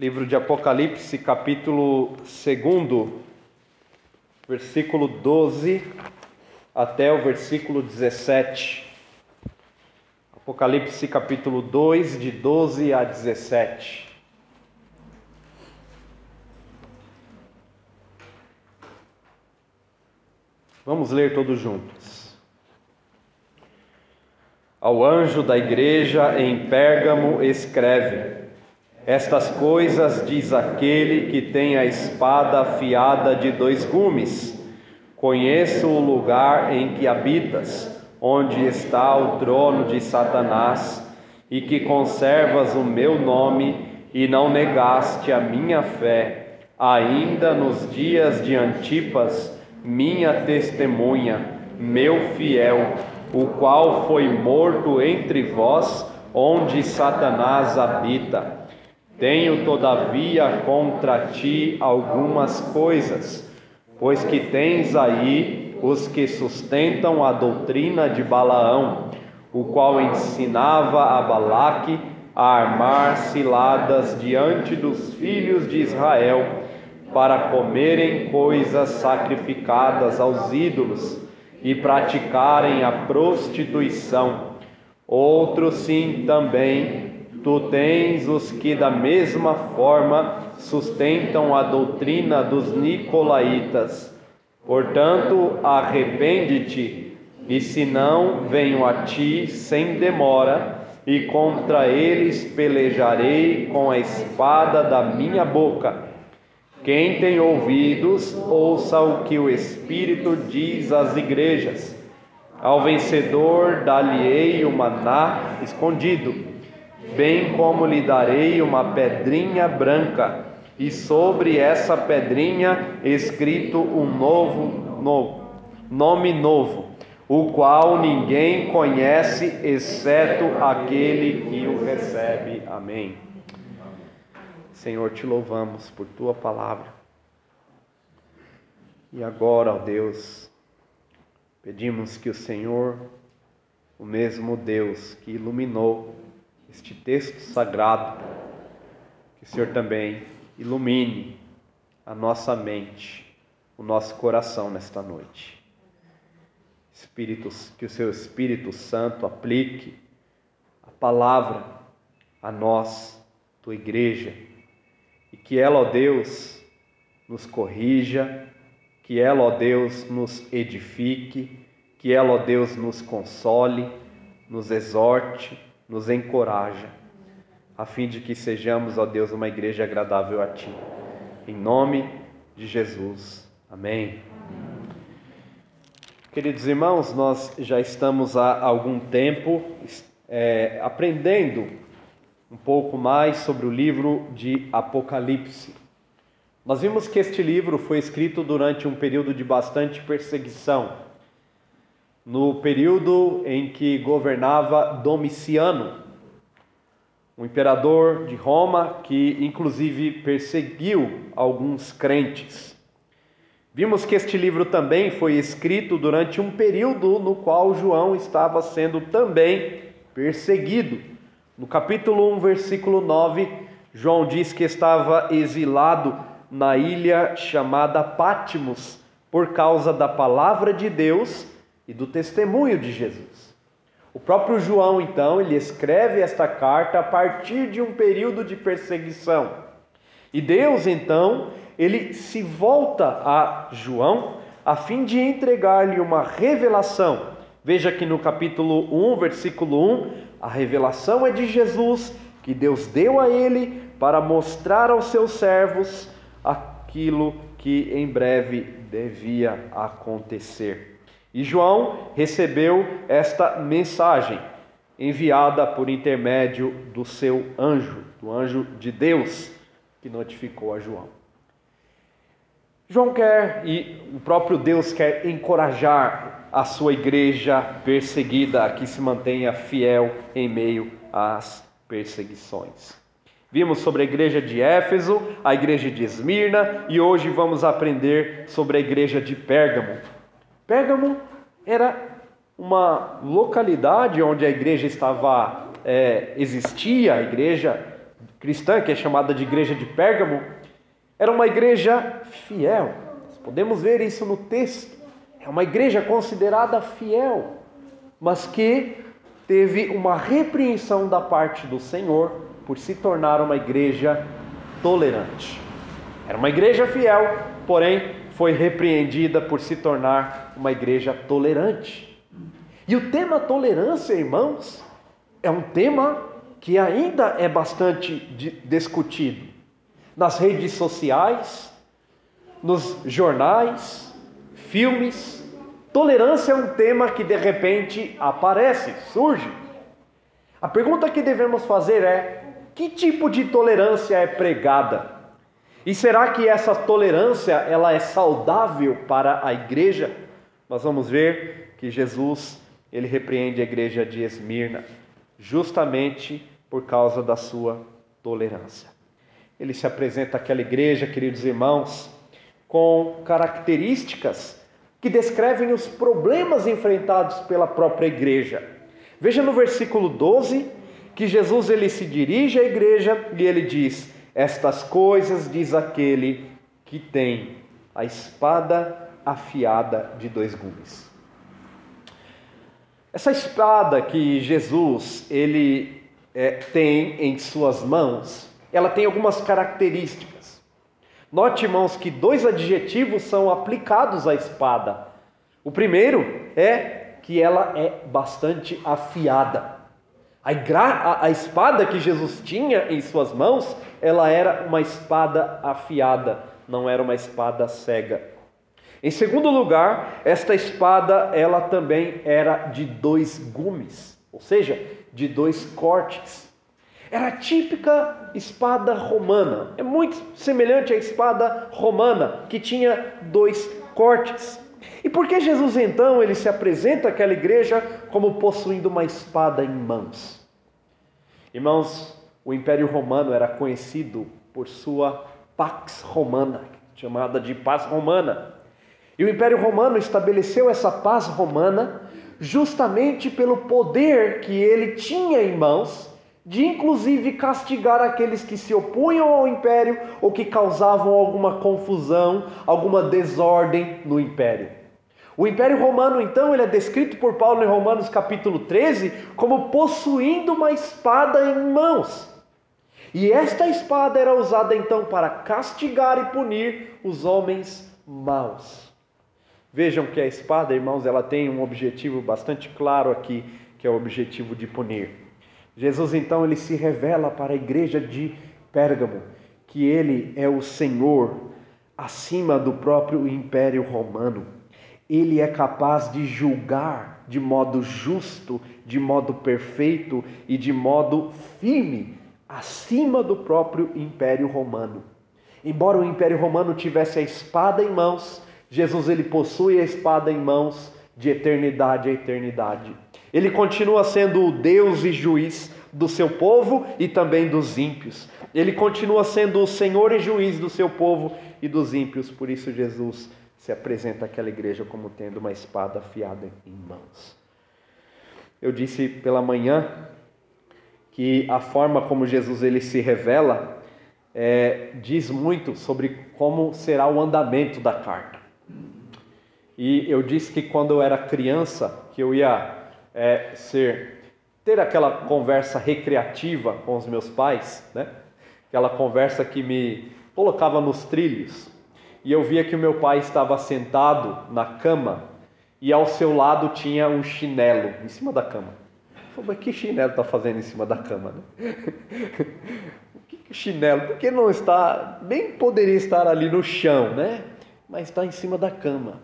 Livro de Apocalipse, capítulo 2, versículo 12 até o versículo 17. Apocalipse, capítulo 2, de 12 a 17. Vamos ler todos juntos. Ao anjo da igreja em Pérgamo, escreve: Estas coisas diz aquele que tem a espada afiada de dois gumes. Conheço o lugar em que habitas, onde está o trono de Satanás, e que conservas o meu nome e não negaste a minha fé, ainda nos dias de Antipas, minha testemunha, meu fiel, o qual foi morto entre vós, onde Satanás habita. Tenho, todavia, contra ti algumas coisas, pois que tens aí os que sustentam a doutrina de Balaão, o qual ensinava a Balaque a armar ciladas diante dos filhos de Israel, para comerem coisas sacrificadas aos ídolos e praticarem a prostituição. Outros sim também tu tens os que da mesma forma sustentam a doutrina dos nicolaítas. Portanto, arrepende-te, e se não, venho a ti sem demora, e contra eles pelejarei com a espada da minha boca. Quem tem ouvidos, ouça o que o Espírito diz às igrejas. Ao vencedor dar-lhe-ei o maná escondido, bem como lhe darei uma pedrinha branca, e sobre essa pedrinha escrito um novo, novo nome novo, o qual ninguém conhece exceto aquele que o recebe. Amém. Senhor, te louvamos por tua palavra. E agora, ó Deus, pedimos que o Senhor, o mesmo Deus que iluminou este texto sagrado, que o Senhor também ilumine a nossa mente, o nosso coração nesta noite. Espíritos, que o seu Espírito Santo aplique a palavra a nós, tua igreja, e que ela, ó Deus, nos corrija, que ela, ó Deus, nos edifique, que ela, ó Deus, nos console, nos exorte, nos encoraja, a fim de que sejamos, ó Deus, uma igreja agradável a Ti. Em nome de Jesus. Amém. Queridos irmãos, nós já estamos há algum tempo é, aprendendo um pouco mais sobre o livro de Apocalipse. Nós vimos que este livro foi escrito durante um período de bastante perseguição, no período em que governava Domiciano, um imperador de Roma que, inclusive, perseguiu alguns crentes. Vimos que este livro também foi escrito durante um período no qual João estava sendo também perseguido. No capítulo 1, versículo 9, João diz que estava exilado na ilha chamada Pátimos por causa da palavra de Deus e do testemunho de Jesus. O próprio João, então, ele escreve esta carta a partir de um período de perseguição. E Deus, então, ele se volta a João a fim de entregar-lhe uma revelação. Veja que no capítulo 1, versículo 1, a revelação é de Jesus, que Deus deu a ele para mostrar aos seus servos aquilo que em breve devia acontecer. E João recebeu esta mensagem enviada por intermédio do seu anjo, do anjo de Deus, que notificou a João. João quer e o próprio Deus quer encorajar a sua igreja perseguida, a que se mantenha fiel em meio às perseguições. Vimos sobre a igreja de Éfeso, a igreja de Esmirna e hoje vamos aprender sobre a igreja de Pérgamo. Pérgamo era uma localidade onde a igreja estava, é, existia, a igreja cristã, que é chamada de igreja de Pérgamo, era uma igreja fiel. Podemos ver isso no texto. É uma igreja considerada fiel, mas que teve uma repreensão da parte do Senhor por se tornar uma igreja tolerante. Era uma igreja fiel, porém foi repreendida por se tornar uma igreja tolerante. E o tema tolerância, irmãos, é um tema que ainda é bastante discutido nas redes sociais, nos jornais, filmes. Tolerância é um tema que de repente aparece, surge. A pergunta que devemos fazer é: que tipo de tolerância é pregada? E será que essa tolerância ela é saudável para a igreja? Nós vamos ver que Jesus ele repreende a igreja de Esmirna justamente por causa da sua tolerância. Ele se apresenta àquela igreja, queridos irmãos, com características que descrevem os problemas enfrentados pela própria igreja. Veja no versículo 12 que Jesus ele se dirige à igreja e ele diz: Estas coisas diz aquele que tem a espada afiada de dois gumes. Essa espada que Jesus ele é, tem em suas mãos, ela tem algumas características. Note, irmãos, que dois adjetivos são aplicados à espada. O primeiro é que ela é bastante afiada. A, a, a, espada que Jesus tinha em suas mãos, ela era uma espada afiada, não era uma espada cega. Em segundo lugar, esta espada ela também era de dois gumes, ou seja, de dois cortes. Era a típica espada romana, é muito semelhante à espada romana, que tinha dois cortes. E por que Jesus então ele se apresenta àquela igreja como possuindo uma espada em mãos? Irmãos, o Império Romano era conhecido por sua pax romana, chamada de paz romana. E o Império Romano estabeleceu essa paz romana justamente pelo poder que ele tinha em mãos de inclusive castigar aqueles que se opunham ao império ou que causavam alguma confusão, alguma desordem no império. O Império Romano, então, ele é descrito por Paulo em Romanos capítulo 13 como possuindo uma espada em mãos. E esta espada era usada então para castigar e punir os homens maus. Vejam que a espada, irmãos, ela tem um objetivo bastante claro aqui, que é o objetivo de punir. Jesus então ele se revela para a igreja de Pérgamo que ele é o Senhor acima do próprio império romano. Ele é capaz de julgar de modo justo, de modo perfeito e de modo firme acima do próprio império romano. Embora o império romano tivesse a espada em mãos, Jesus ele possui a espada em mãos de eternidade a eternidade. Ele continua sendo o Deus e juiz do seu povo e também dos ímpios. Ele continua sendo o Senhor e juiz do seu povo e dos ímpios. Por isso Jesus se apresenta àquela igreja como tendo uma espada afiada em mãos. Eu disse pela manhã que a forma como Jesus ele se revela é, diz muito sobre como será o andamento da carta. E eu disse que quando eu era criança, que eu ia é, ser ter aquela conversa recreativa com os meus pais, né? Aquela conversa que me colocava nos trilhos. E eu via que o meu pai estava sentado na cama e ao seu lado tinha um chinelo em cima da cama. Eu falei, mas que chinelo está fazendo em cima da cama? Né? que chinelo? Por que não está? Bem poderia estar ali no chão, né? Mas está em cima da cama.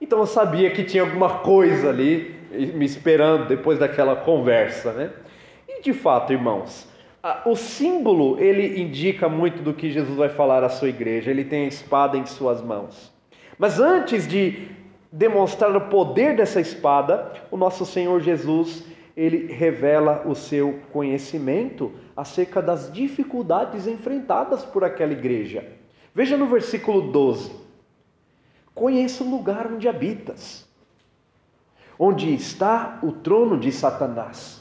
Então eu sabia que tinha alguma coisa ali me esperando depois daquela conversa, né? E de fato, irmãos, o símbolo ele indica muito do que Jesus vai falar à sua igreja. Ele tem a espada em suas mãos. Mas antes de demonstrar o poder dessa espada, o nosso Senhor Jesus ele revela o seu conhecimento acerca das dificuldades enfrentadas por aquela igreja. Veja no versículo 12. Conheço o lugar onde habitas, onde está o trono de Satanás,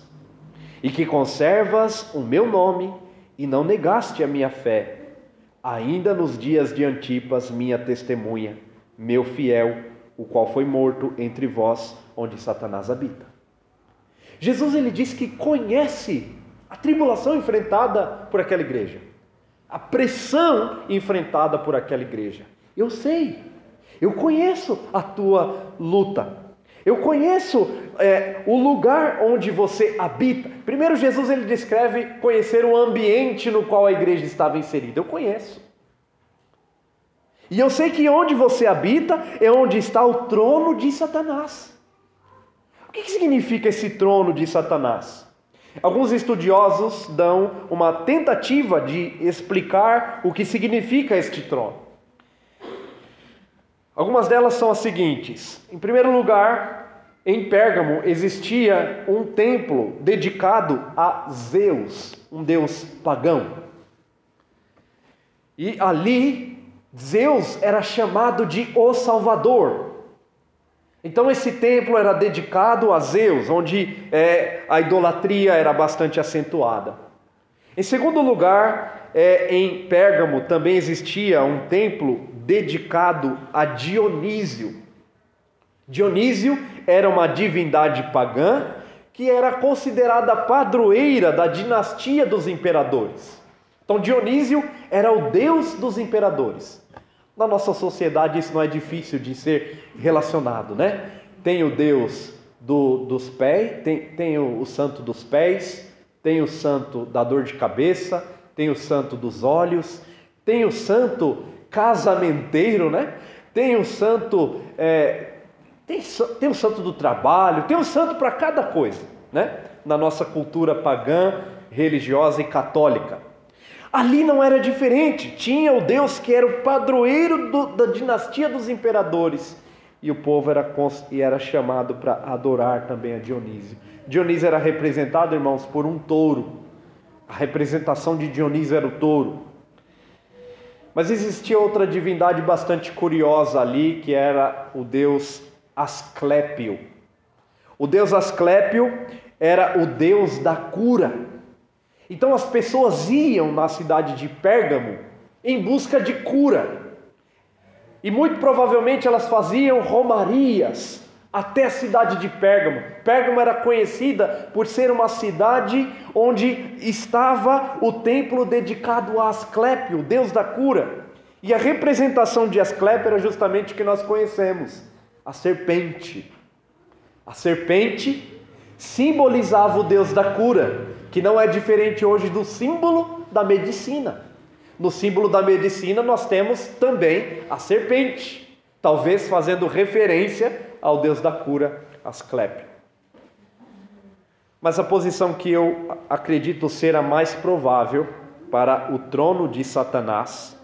e que conservas o meu nome e não negaste a minha fé, ainda nos dias de Antipas, minha testemunha, meu fiel, o qual foi morto entre vós, onde Satanás habita. Jesus ele diz que conhece a tribulação enfrentada por aquela igreja, a pressão enfrentada por aquela igreja. Eu sei, eu conheço a tua luta, eu conheço é, o lugar onde você habita. Primeiro, Jesus ele descreve conhecer o ambiente no qual a igreja estava inserida. Eu conheço. E eu sei que onde você habita é onde está o trono de Satanás. O que significa esse trono de Satanás? Alguns estudiosos dão uma tentativa de explicar o que significa este trono. Algumas delas são as seguintes: em primeiro lugar, em Pérgamo existia um templo dedicado a Zeus, um deus pagão. E ali, Zeus era chamado de o Salvador. Então, esse templo era dedicado a Zeus, onde é, a idolatria era bastante acentuada. Em segundo lugar, é, em Pérgamo também existia um templo dedicado a Dionísio. Dionísio era uma divindade pagã que era considerada padroeira da dinastia dos imperadores. Então, Dionísio era o deus dos imperadores. Na nossa sociedade, isso não é difícil de ser relacionado, né? Tem o deus do, dos pés, tem, tem o, o santo dos pés, tem o santo da dor de cabeça, tem o santo dos olhos, tem o santo casamenteiro, né? Tem o santo, é, tem, tem o santo do trabalho, tem um santo para cada coisa, né? Na nossa cultura pagã, religiosa e católica. Ali não era diferente, tinha o Deus que era o padroeiro do, da dinastia dos imperadores, e o povo era, e era chamado para adorar também a Dionísio. Dionísio era representado, irmãos, por um touro. A representação de Dionísio era o touro. Mas existia outra divindade bastante curiosa ali, que era o deus Asclépio. O deus Asclépio era o deus da cura. Então as pessoas iam na cidade de Pérgamo em busca de cura. E muito provavelmente elas faziam romarias até a cidade de Pérgamo. Pérgamo era conhecida por ser uma cidade onde estava o templo dedicado a Asclépio, o deus da cura. E a representação de Asclépio era justamente o que nós conhecemos, a serpente. A serpente simbolizava o deus da cura, que não é diferente hoje do símbolo da medicina. No símbolo da medicina nós temos também a serpente, talvez fazendo referência ao Deus da cura, Asclépio. Mas a posição que eu acredito ser a mais provável para o trono de Satanás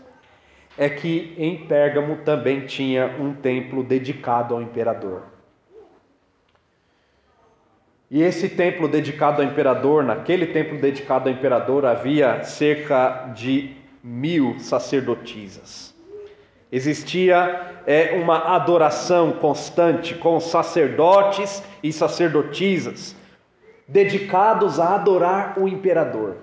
é que em Pérgamo também tinha um templo dedicado ao imperador. E esse templo dedicado ao imperador, naquele templo dedicado ao imperador, havia cerca de mil sacerdotisas. Existia é, uma adoração constante com sacerdotes e sacerdotisas dedicados a adorar o imperador.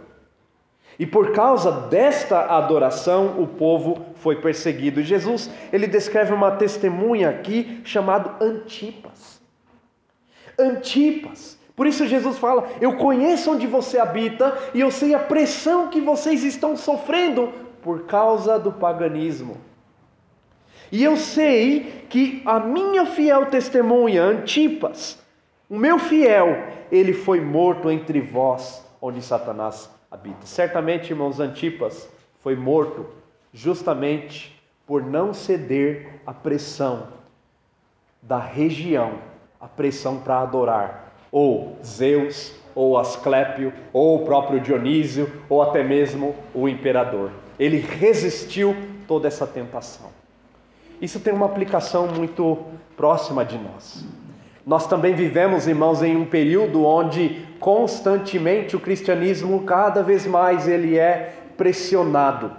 E por causa desta adoração, o povo foi perseguido. Jesus, ele descreve uma testemunha aqui chamado Antipas. Antipas. Por isso Jesus fala: "Eu conheço onde você habita e eu sei a pressão que vocês estão sofrendo por causa do paganismo." E eu sei que a minha fiel testemunha, Antipas, o meu fiel, ele foi morto entre vós, onde Satanás habita. Certamente, irmãos, Antipas foi morto justamente por não ceder à pressão da região, a pressão para adorar ou Zeus, ou Asclépio, ou o próprio Dionísio, ou até mesmo o imperador. Ele resistiu toda essa tentação. Isso tem uma aplicação muito próxima de nós. Nós também vivemos, irmãos, em um período onde constantemente o cristianismo cada vez mais ele é pressionado.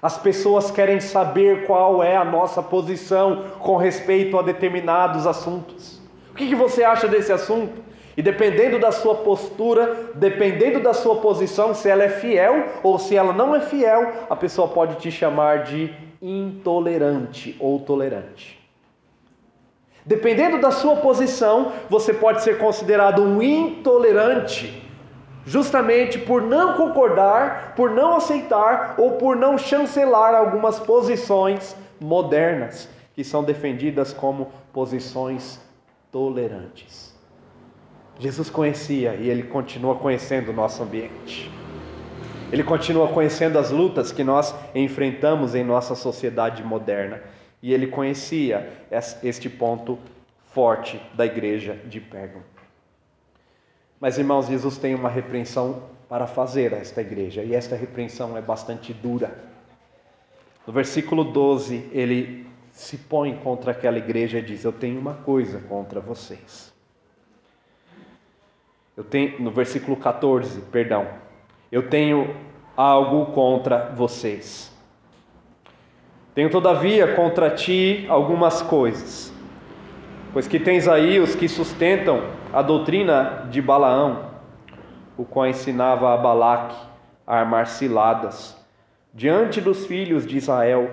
As pessoas querem saber qual é a nossa posição com respeito a determinados assuntos. O que, você acha desse assunto? E dependendo da sua postura, dependendo da sua posição, se ela é fiel ou se ela não é fiel, a pessoa pode te chamar de intolerante ou tolerante. Dependendo da sua posição, você pode ser considerado um intolerante, justamente por não concordar, por não aceitar ou por não chancelar algumas posições modernas que são defendidas como posições tolerantes. Jesus conhecia e ele continua conhecendo o nosso ambiente. Ele continua conhecendo as lutas que nós enfrentamos em nossa sociedade moderna. E ele conhecia este ponto forte da igreja de Pérgamo. Mas, irmãos, Jesus tem uma repreensão para fazer a esta igreja, e esta repreensão é bastante dura. No versículo 12, ele se põe contra aquela igreja e diz: Eu tenho uma coisa contra vocês. Eu tenho, no versículo 14, perdão, eu tenho algo contra vocês. Tenho todavia contra ti algumas coisas, pois que tens aí os que sustentam a doutrina de Balaão, o qual ensinava a Balaque a armar ciladas diante dos filhos de Israel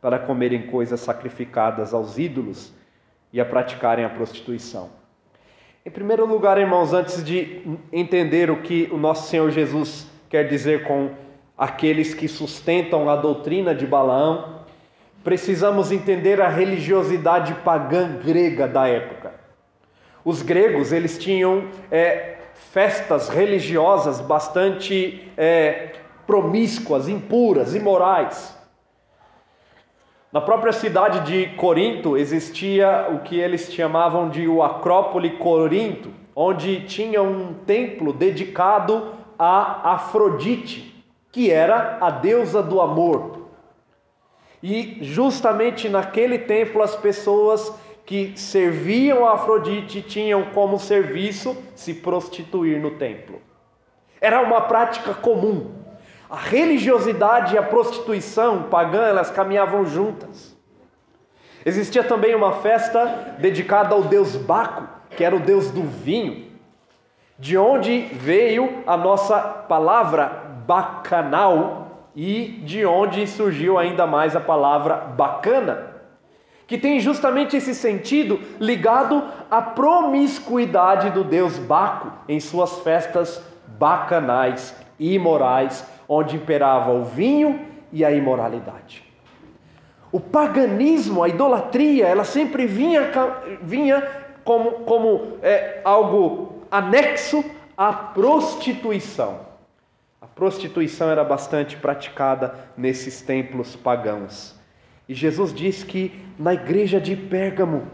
para comerem coisas sacrificadas aos ídolos e a praticarem a prostituição. Em primeiro lugar, irmãos, antes de entender o que o nosso Senhor Jesus quer dizer com aqueles que sustentam a doutrina de Balaão, precisamos entender a religiosidade pagã grega da época. Os gregos eles tinham é, festas religiosas bastante é, promíscuas, impuras, imorais. Na própria cidade de Corinto existia o que eles chamavam de o Acrópole Corinto, onde tinha um templo dedicado a Afrodite, que era a deusa do amor. E justamente naquele templo as pessoas que serviam a Afrodite tinham como serviço se prostituir no templo. Era uma prática comum. A religiosidade e a prostituição pagã, elas caminhavam juntas. Existia também uma festa dedicada ao deus Baco, que era o deus do vinho, de onde veio a nossa palavra bacanal e de onde surgiu ainda mais a palavra bacana, que tem justamente esse sentido ligado à promiscuidade do deus Baco em suas festas bacanais e imorais onde imperava o vinho e a imoralidade. O paganismo, a idolatria, ela sempre vinha, vinha como, como é, algo anexo à prostituição. A prostituição era bastante praticada nesses templos pagãos. E Jesus diz que na igreja de Pérgamo,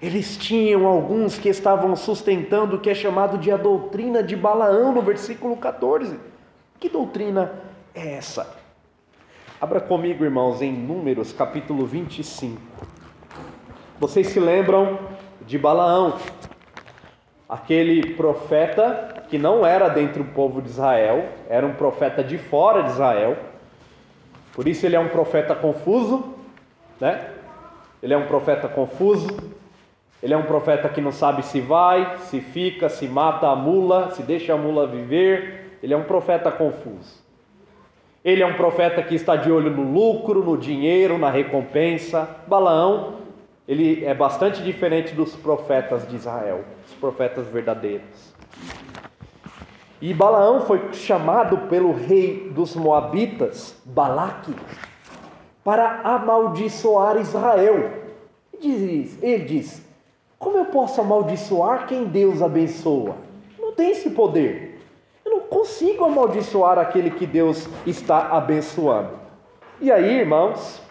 eles tinham alguns que estavam sustentando o que é chamado de a doutrina de Balaão, no versículo 14. Que doutrina é essa? Abra comigo, irmãos, em Números capítulo 25. Vocês se lembram de Balaão, aquele profeta que não era dentro do povo de Israel, era um profeta de fora de Israel. Por isso ele é um profeta confuso, né? Ele é um profeta confuso. Ele é um profeta que não sabe se vai, se fica, se mata a mula, se deixa a mula viver, ele é um profeta confuso. Ele é um profeta que está de olho no lucro, no dinheiro, na recompensa. Balaão, ele é bastante diferente dos profetas de Israel, os profetas verdadeiros. E Balaão foi chamado pelo rei dos Moabitas, Balaque, para amaldiçoar Israel. Ele diz, Como eu posso amaldiçoar quem Deus abençoa? Não tem esse poder consigo amaldiçoar aquele que Deus está abençoando. E aí, irmãos,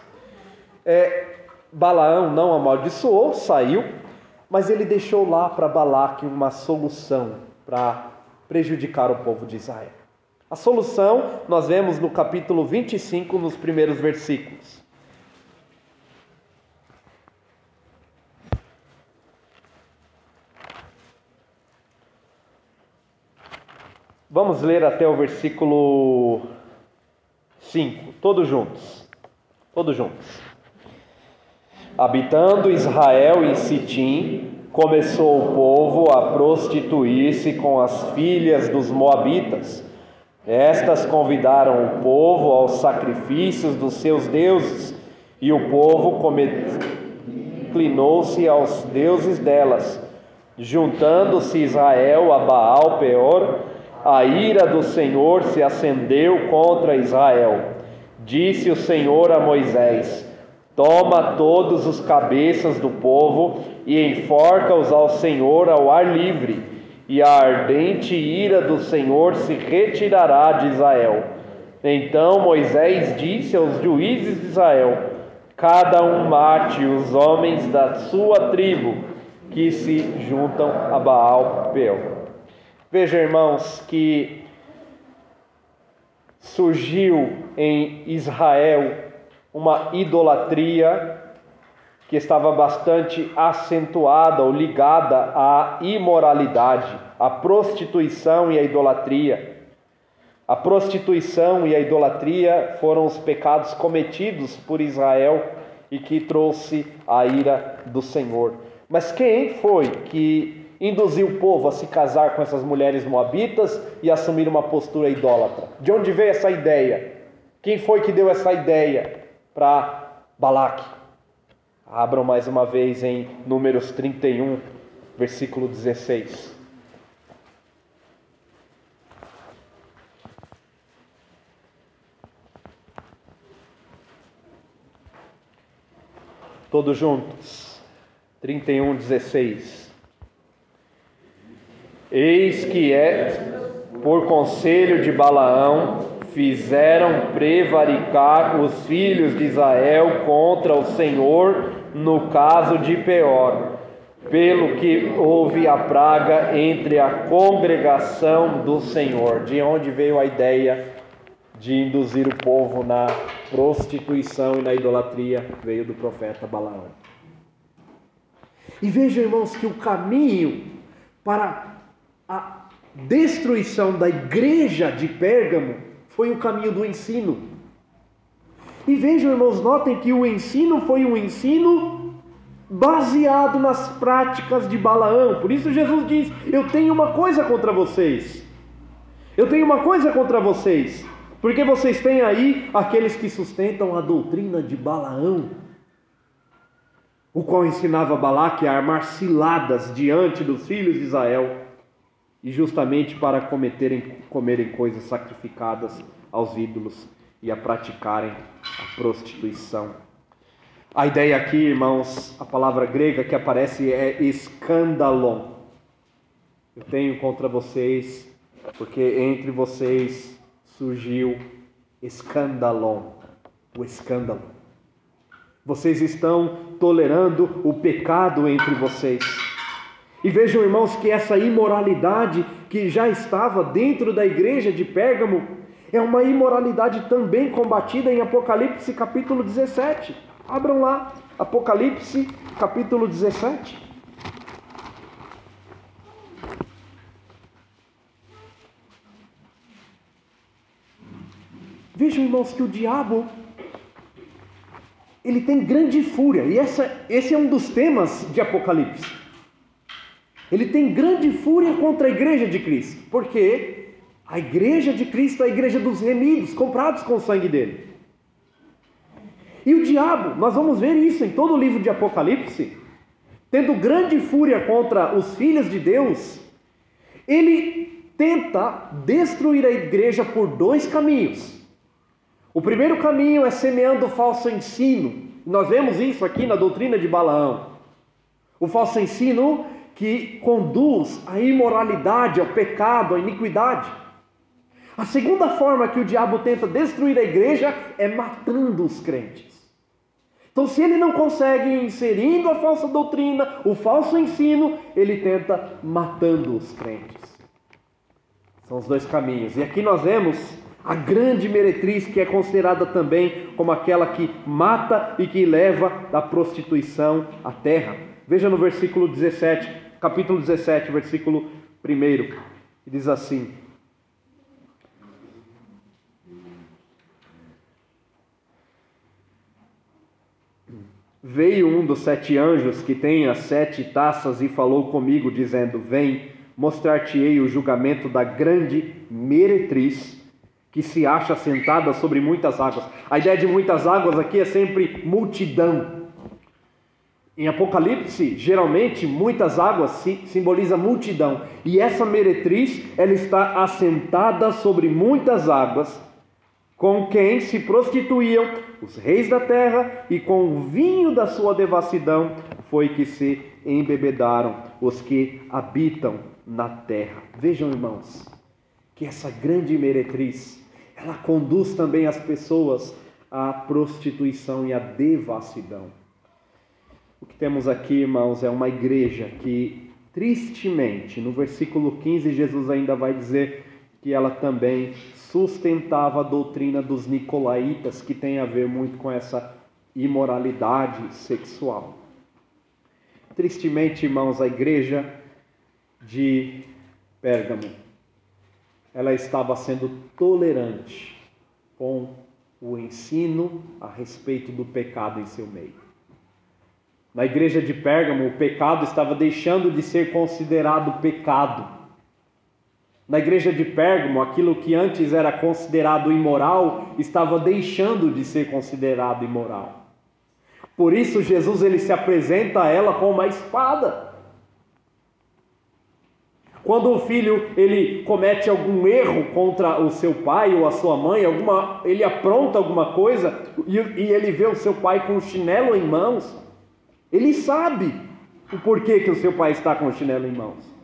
é, Balaão não amaldiçoou, saiu, mas ele deixou lá para Balaque uma solução para prejudicar o povo de Israel. A solução nós vemos no capítulo 25, nos primeiros versículos. Vamos ler até o versículo 5, todos juntos. Todos juntos. Habitando Israel em Sitim, começou o povo a prostituir-se com as filhas dos Moabitas. Estas convidaram o povo aos sacrifícios dos seus deuses, e o povo inclinou-se aos deuses delas. Juntando-se Israel a Baal Peor, a ira do Senhor se acendeu contra Israel. Disse o Senhor a Moisés: Toma todos os cabeças do povo e enforca-os ao Senhor ao ar livre, e a ardente ira do Senhor se retirará de Israel. Então Moisés disse aos juízes de Israel: Cada um mate os homens da sua tribo que se juntam a Baal Peor. Veja, irmãos, que surgiu em Israel uma idolatria que estava bastante acentuada ou ligada à imoralidade, à prostituição e à idolatria. A prostituição e a idolatria foram os pecados cometidos por Israel e que trouxe a ira do Senhor. Mas quem foi que induziu o povo a se casar com essas mulheres moabitas e assumir uma postura idólatra? De onde veio essa ideia? Quem foi que deu essa ideia? Para Balaque. Abram mais uma vez em Números 31, versículo 16. Todos juntos. 31, 16. Eis que é por conselho de Balaão fizeram prevaricar os filhos de Israel contra o Senhor no caso de Peor, pelo que houve a praga entre a congregação do Senhor. De onde veio a ideia de induzir o povo na prostituição e na idolatria? Veio do profeta Balaão. E vejam, irmãos, que o caminho para a destruição da igreja de Pérgamo foi o caminho do ensino. E vejam, irmãos, notem que o ensino foi um ensino baseado nas práticas de Balaão. Por isso Jesus diz: Eu tenho uma coisa contra vocês. Eu tenho uma coisa contra vocês. Porque vocês têm aí aqueles que sustentam a doutrina de Balaão, o qual ensinava Balaque a armar ciladas diante dos filhos de Israel e justamente para cometerem, comerem coisas sacrificadas aos ídolos e a praticarem a prostituição. A ideia aqui, irmãos, a palavra grega que aparece é escandalon. Eu tenho contra vocês, porque entre vocês surgiu escandalon, o escândalo. Vocês estão tolerando o pecado entre vocês. E vejam, irmãos, que essa imoralidade que já estava dentro da igreja de Pérgamo é uma imoralidade também combatida em Apocalipse capítulo 17. Abram lá, Apocalipse capítulo 17. Vejam, irmãos, que o diabo ele tem grande fúria, e essa, esse é um dos temas de Apocalipse. Ele tem grande fúria contra a igreja de Cristo, porque a igreja de Cristo é a igreja dos remidos, comprados com o sangue dele. E o diabo, nós vamos ver isso em todo o livro de Apocalipse, tendo grande fúria contra os filhos de Deus, ele tenta destruir a igreja por dois caminhos. O primeiro caminho é semeando falso ensino. Nós vemos isso aqui na doutrina de Balaão. O falso ensino que conduz à imoralidade, ao pecado, à iniquidade. A segunda forma que o diabo tenta destruir a igreja é matando os crentes. Então, se ele não consegue inserindo a falsa doutrina, o falso ensino, ele tenta matando os crentes. São os dois caminhos. E aqui nós vemos a grande meretriz que é considerada também como aquela que mata e que leva da prostituição à terra. Veja no versículo 17: capítulo 17, versículo 1, diz assim: Veio um dos sete anjos que tem as sete taças e falou comigo, dizendo: Vem, mostrar-te-ei o julgamento da grande meretriz que se acha sentada sobre muitas águas. A ideia de muitas águas aqui é sempre multidão. Em Apocalipse, geralmente, muitas águas simboliza multidão. E essa meretriz, ela está assentada sobre muitas águas com quem se prostituíam os reis da terra, e com o vinho da sua devassidão foi que se embebedaram os que habitam na terra. Vejam, irmãos, que essa grande meretriz, ela conduz também as pessoas à prostituição e à devassidão. O que temos aqui, irmãos, é uma igreja que, tristemente, no versículo 15, Jesus ainda vai dizer que ela também sustentava a doutrina dos nicolaítas, que tem a ver muito com essa imoralidade sexual. Tristemente, irmãos, a igreja de Pérgamo, ela estava sendo tolerante com o ensino a respeito do pecado em seu meio. Na igreja de Pérgamo, o pecado estava deixando de ser considerado pecado na igreja de Pérgamo, aquilo que antes era considerado imoral estava deixando de ser considerado imoral. Por isso Jesus ele se apresenta a ela com uma espada. Quando o filho ele comete algum erro contra o seu pai ou a sua mãe, alguma, ele apronta alguma coisa e, e ele vê o seu pai com o chinelo em mãos, ele sabe o porquê que o seu pai está com o chinelo em mãos.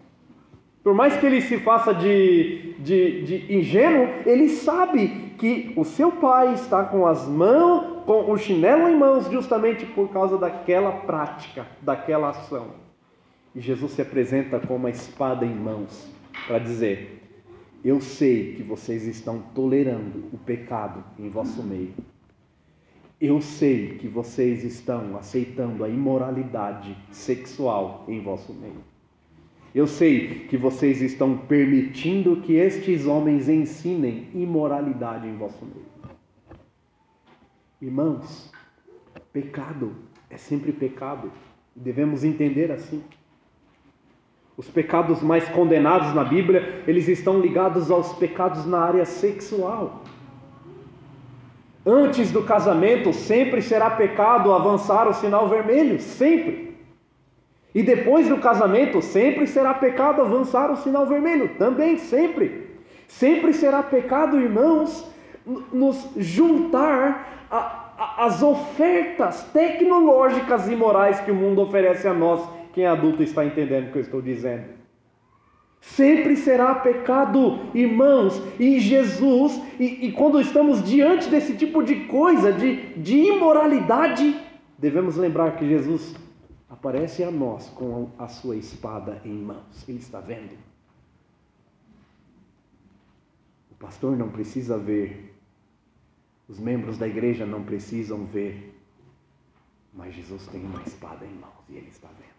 Por mais que ele se faça de, de, de, ingênuo, ele sabe que o seu pai está com as mãos, com o chinelo em mãos, justamente por causa daquela prática, daquela ação. E Jesus se apresenta com uma espada em mãos para dizer: Eu sei que vocês estão tolerando o pecado em vosso meio. Eu sei que vocês estão aceitando a imoralidade sexual em vosso meio. Eu sei que vocês estão permitindo que estes homens ensinem imoralidade em vosso meio. Irmãos, pecado é sempre pecado. Devemos entender assim. Os pecados mais condenados na Bíblia, eles estão ligados aos pecados na área sexual. Antes do casamento, sempre será pecado avançar o sinal vermelho, sempre. E depois do casamento, sempre será pecado avançar o sinal vermelho, também sempre. Sempre será pecado, irmãos, nos juntar às ofertas tecnológicas e morais que o mundo oferece a nós. Quem é adulto está entendendo o que eu estou dizendo. Sempre será pecado, irmãos, e Jesus, e, e quando estamos diante desse tipo de coisa, de, de imoralidade, devemos lembrar que Jesus aparece a nós com a sua espada em mãos. Ele está vendo. O pastor não precisa ver, os membros da igreja não precisam ver, mas Jesus tem uma espada em mãos e ele está vendo.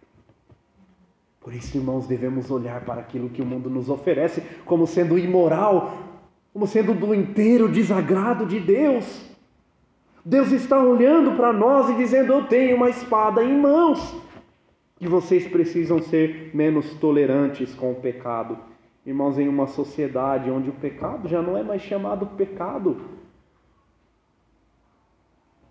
Por isso, irmãos, devemos olhar para aquilo que o mundo nos oferece como sendo imoral, como sendo do inteiro desagrado de Deus. Deus está olhando para nós e dizendo: Eu tenho uma espada em mãos. E vocês precisam ser menos tolerantes com o pecado. Irmãos, em uma sociedade onde o pecado já não é mais chamado pecado.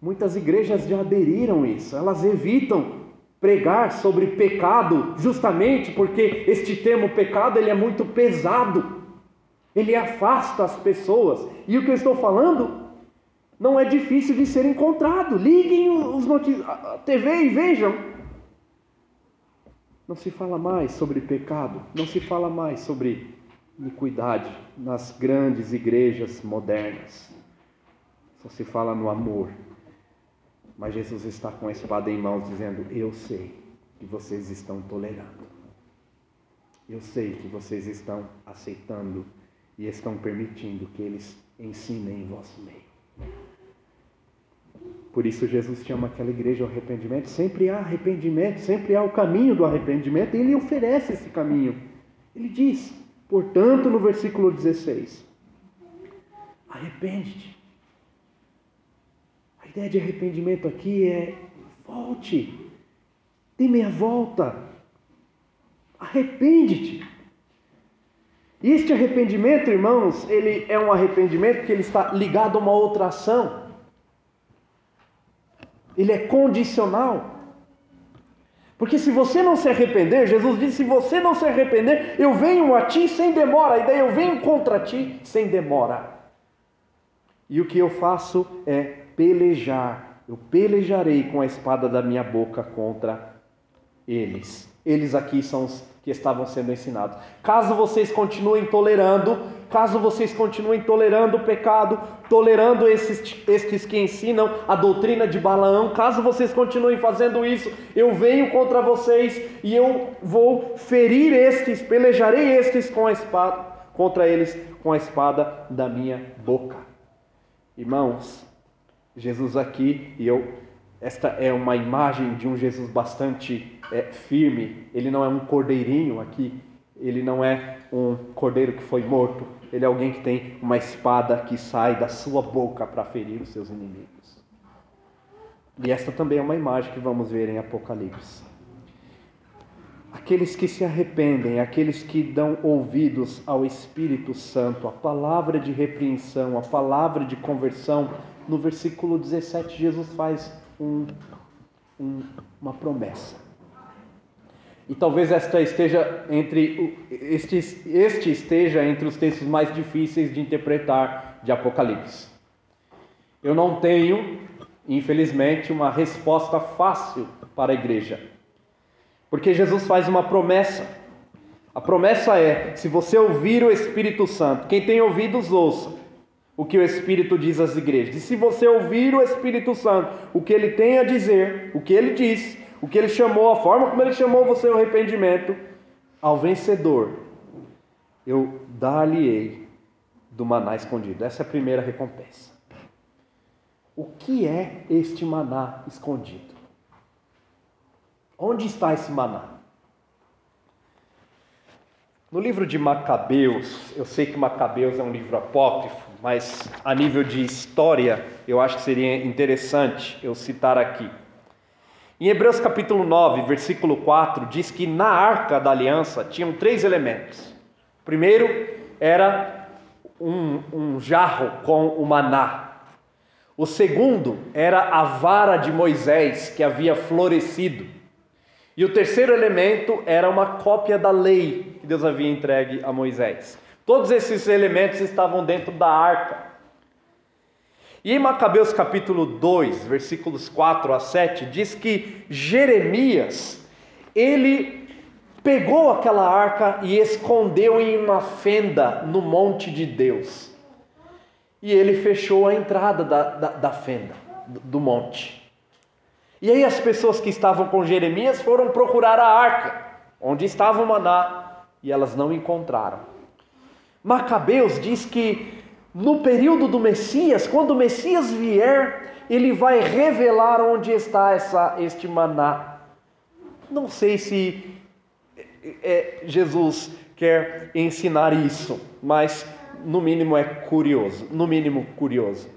Muitas igrejas já aderiram a isso, elas evitam pregar sobre pecado, justamente porque este termo pecado ele é muito pesado. Ele afasta as pessoas. E o que eu estou falando não é difícil de ser encontrado. Liguem os a TV e vejam. Não se fala mais sobre pecado, não se fala mais sobre iniquidade nas grandes igrejas modernas. Só se fala no amor. Mas Jesus está com a espada em mãos dizendo: Eu sei que vocês estão tolerando. Eu sei que vocês estão aceitando e estão permitindo que eles ensinem em vosso meio. Por isso Jesus chama aquela igreja ao arrependimento. Sempre há arrependimento, sempre há o caminho do arrependimento, e ele oferece esse caminho. Ele diz, portanto, no versículo 16: Arrepende-te. Ideia de arrependimento aqui é Volte. Dê meia volta. Arrepende-te. E este arrependimento, irmãos, ele é um arrependimento que ele está ligado a uma outra ação. Ele é condicional. Porque se você não se arrepender, Jesus disse: se você não se arrepender, eu venho a ti sem demora. E daí eu venho contra ti sem demora. E o que eu faço é pelejar. Eu pelejarei com a espada da minha boca contra eles. Eles aqui são os que estavam sendo ensinados. Caso vocês continuem tolerando, caso vocês continuem tolerando o pecado, tolerando esses, estes que ensinam a doutrina de Balaão, caso vocês continuem fazendo isso, eu venho contra vocês e eu vou ferir estes, pelejarei estes com a espada, contra eles com a espada da minha boca. Irmãos, Jesus aqui, e eu esta é uma imagem de um Jesus bastante é, firme. Ele não é um cordeirinho aqui, ele não é um cordeiro que foi morto. Ele é alguém que tem uma espada que sai da sua boca para ferir os seus inimigos. E esta também é uma imagem que vamos ver em Apocalipse. Aqueles que se arrependem, aqueles que dão ouvidos ao Espírito Santo, a palavra de repreensão, a palavra de conversão, no versículo 17, Jesus faz um, um, uma promessa. E talvez esta esteja entre este, este esteja entre os textos mais difíceis de interpretar de Apocalipse. Eu não tenho, infelizmente, uma resposta fácil para a igreja. Porque Jesus faz uma promessa. A promessa é: se você ouvir o Espírito Santo, quem tem ouvidos, ouça o que o Espírito diz às igrejas. E se você ouvir o Espírito Santo, o que ele tem a dizer, o que ele diz, o que ele chamou, a forma como ele chamou você ao arrependimento, ao vencedor, eu dar-lhe-ei do maná escondido. Essa é a primeira recompensa. O que é este maná escondido? Onde está esse maná? No livro de Macabeus, eu sei que Macabeus é um livro apócrifo, mas a nível de história, eu acho que seria interessante eu citar aqui. Em Hebreus capítulo 9, versículo 4, diz que na arca da aliança tinham três elementos. O primeiro era um, um jarro com o maná. O segundo era a vara de Moisés que havia florescido. E o terceiro elemento era uma cópia da lei que Deus havia entregue a Moisés. Todos esses elementos estavam dentro da arca. E em Macabeus capítulo 2, versículos 4 a 7, diz que Jeremias, ele pegou aquela arca e escondeu em uma fenda no monte de Deus. E ele fechou a entrada da, da, da fenda, do, do monte. E aí as pessoas que estavam com Jeremias foram procurar a arca, onde estava o maná, e elas não encontraram. Macabeus diz que no período do Messias, quando o Messias vier, ele vai revelar onde está essa, este maná. Não sei se é, Jesus quer ensinar isso, mas no mínimo é curioso, no mínimo curioso.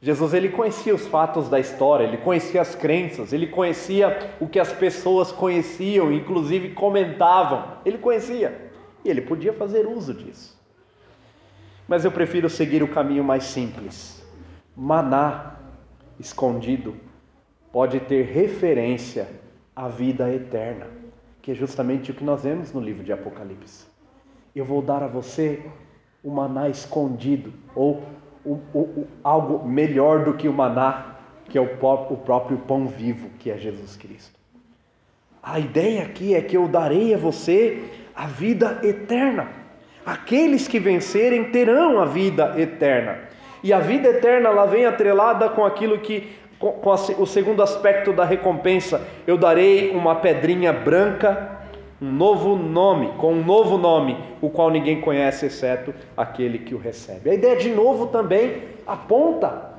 Jesus ele conhecia os fatos da história, ele conhecia as crenças, ele conhecia o que as pessoas conheciam, inclusive comentavam. Ele conhecia e ele podia fazer uso disso. Mas eu prefiro seguir o caminho mais simples. Maná escondido pode ter referência à vida eterna, que é justamente o que nós vemos no livro de Apocalipse. Eu vou dar a você o maná escondido ou o, o, o, algo melhor do que o maná, que é o, o próprio pão vivo, que é Jesus Cristo. A ideia aqui é que eu darei a você a vida eterna. Aqueles que vencerem terão a vida eterna. E a vida eterna ela vem atrelada com aquilo que com, com o segundo aspecto da recompensa, eu darei uma pedrinha branca um novo nome, com um novo nome, o qual ninguém conhece exceto aquele que o recebe. A ideia de novo também aponta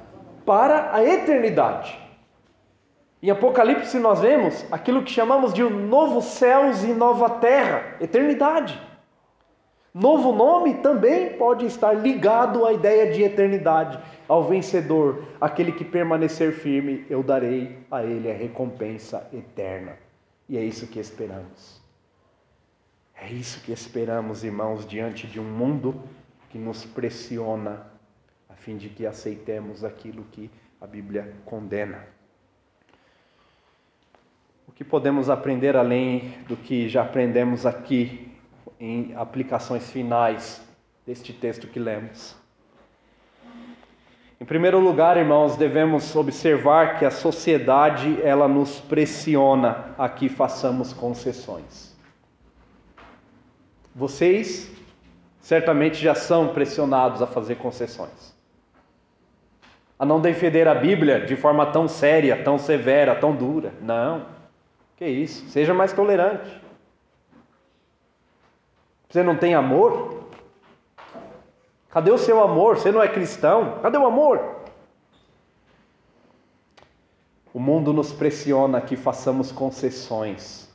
para a eternidade. Em Apocalipse nós vemos aquilo que chamamos de um novo céus e nova terra, eternidade. Novo nome também pode estar ligado à ideia de eternidade, ao vencedor, aquele que permanecer firme, eu darei a ele a recompensa eterna. E é isso que esperamos. É isso que esperamos, irmãos, diante de um mundo que nos pressiona a fim de que aceitemos aquilo que a Bíblia condena. O que podemos aprender além do que já aprendemos aqui em aplicações finais deste texto que lemos? Em primeiro lugar, irmãos, devemos observar que a sociedade ela nos pressiona a que façamos concessões. Vocês certamente já são pressionados a fazer concessões. A não defender a Bíblia de forma tão séria, tão severa, tão dura. Não. Que isso? Seja mais tolerante. Você não tem amor? Cadê o seu amor? Você não é cristão? Cadê o amor? O mundo nos pressiona que façamos concessões.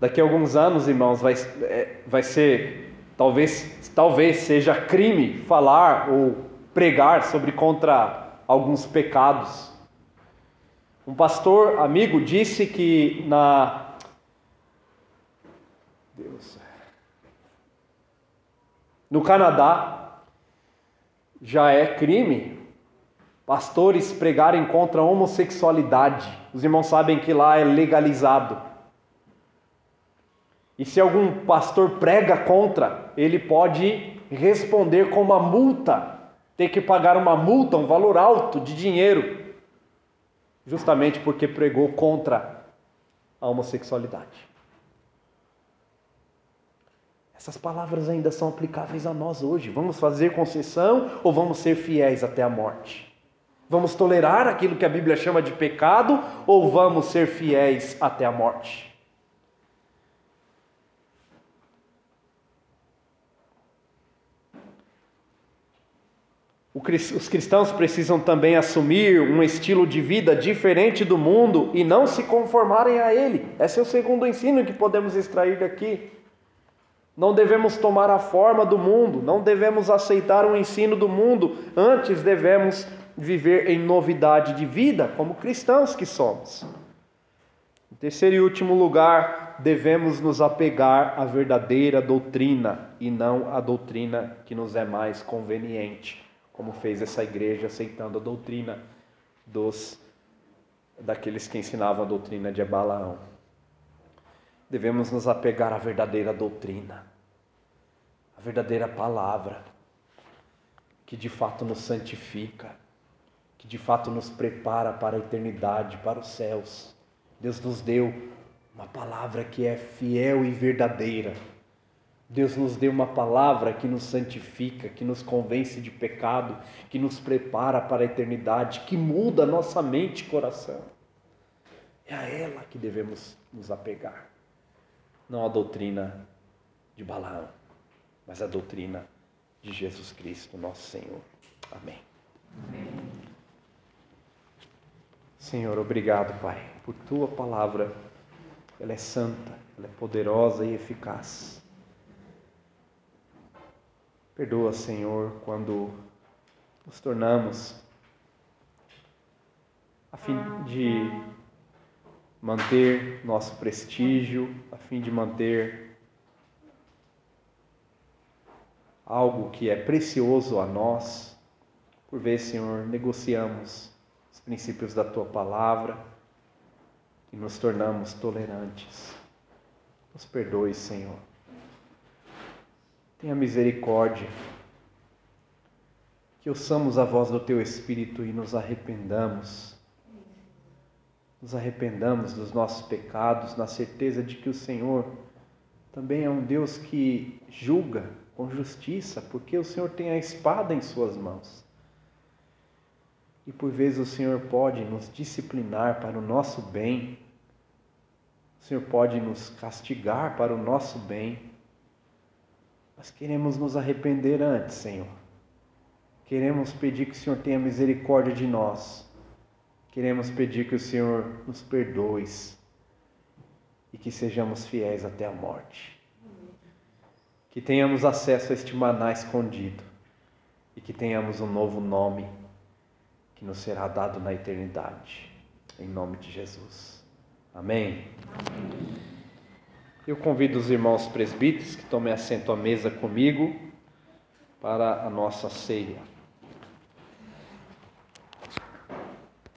Daqui a alguns anos, irmãos, vai, é, vai ser, talvez, talvez seja crime falar ou pregar sobre contra alguns pecados. Um pastor amigo disse que na Deus no Canadá, já é crime pastores pregarem contra a homossexualidade. Os irmãos sabem que lá é legalizado. E se algum pastor prega contra, ele pode responder com uma multa, ter que pagar uma multa, um valor alto de dinheiro, justamente porque pregou contra a homossexualidade. Essas palavras ainda são aplicáveis a nós hoje. Vamos fazer concessão ou vamos ser fiéis até a morte? Vamos tolerar aquilo que a Bíblia chama de pecado ou vamos ser fiéis até a morte? Os cristãos precisam também assumir um estilo de vida diferente do mundo e não se conformarem a ele. Esse é o segundo ensino que podemos extrair daqui. Não devemos tomar a forma do mundo, não devemos aceitar o ensino do mundo, antes devemos viver em novidade de vida, como cristãos que somos. Em terceiro e último lugar, devemos nos apegar à verdadeira doutrina e não à doutrina que nos é mais conveniente, como fez essa igreja aceitando a doutrina dos daqueles que ensinavam a doutrina de Balaão devemos nos apegar à verdadeira doutrina, à verdadeira palavra, que de fato nos santifica, que de fato nos prepara para a eternidade, para os céus. Deus nos deu uma palavra que é fiel e verdadeira. Deus nos deu uma palavra que nos santifica, que nos convence de pecado, que nos prepara para a eternidade, que muda nossa mente e coração. É a ela que devemos nos apegar não a doutrina de Balaão, mas a doutrina de Jesus Cristo, nosso Senhor. Amém. Amém. Senhor, obrigado, Pai, por tua palavra. Ela é santa, ela é poderosa e eficaz. Perdoa, Senhor, quando nos tornamos a fim de manter nosso prestígio, a fim de manter algo que é precioso a nós. Por vezes, Senhor, negociamos os princípios da tua palavra e nos tornamos tolerantes. Nos perdoe, Senhor. Tenha misericórdia. Que ouçamos a voz do teu Espírito e nos arrependamos nos arrependamos dos nossos pecados, na certeza de que o Senhor também é um Deus que julga com justiça, porque o Senhor tem a espada em Suas mãos. E por vezes o Senhor pode nos disciplinar para o nosso bem, o Senhor pode nos castigar para o nosso bem, mas queremos nos arrepender antes, Senhor. Queremos pedir que o Senhor tenha misericórdia de nós Queremos pedir que o Senhor nos perdoe e que sejamos fiéis até a morte. que tenhamos acesso a este maná escondido e que tenhamos um novo nome que nos será dado na eternidade. Em nome de Jesus. Amém. Eu convido os irmãos presbíteros que tomem assento à mesa comigo para a nossa ceia.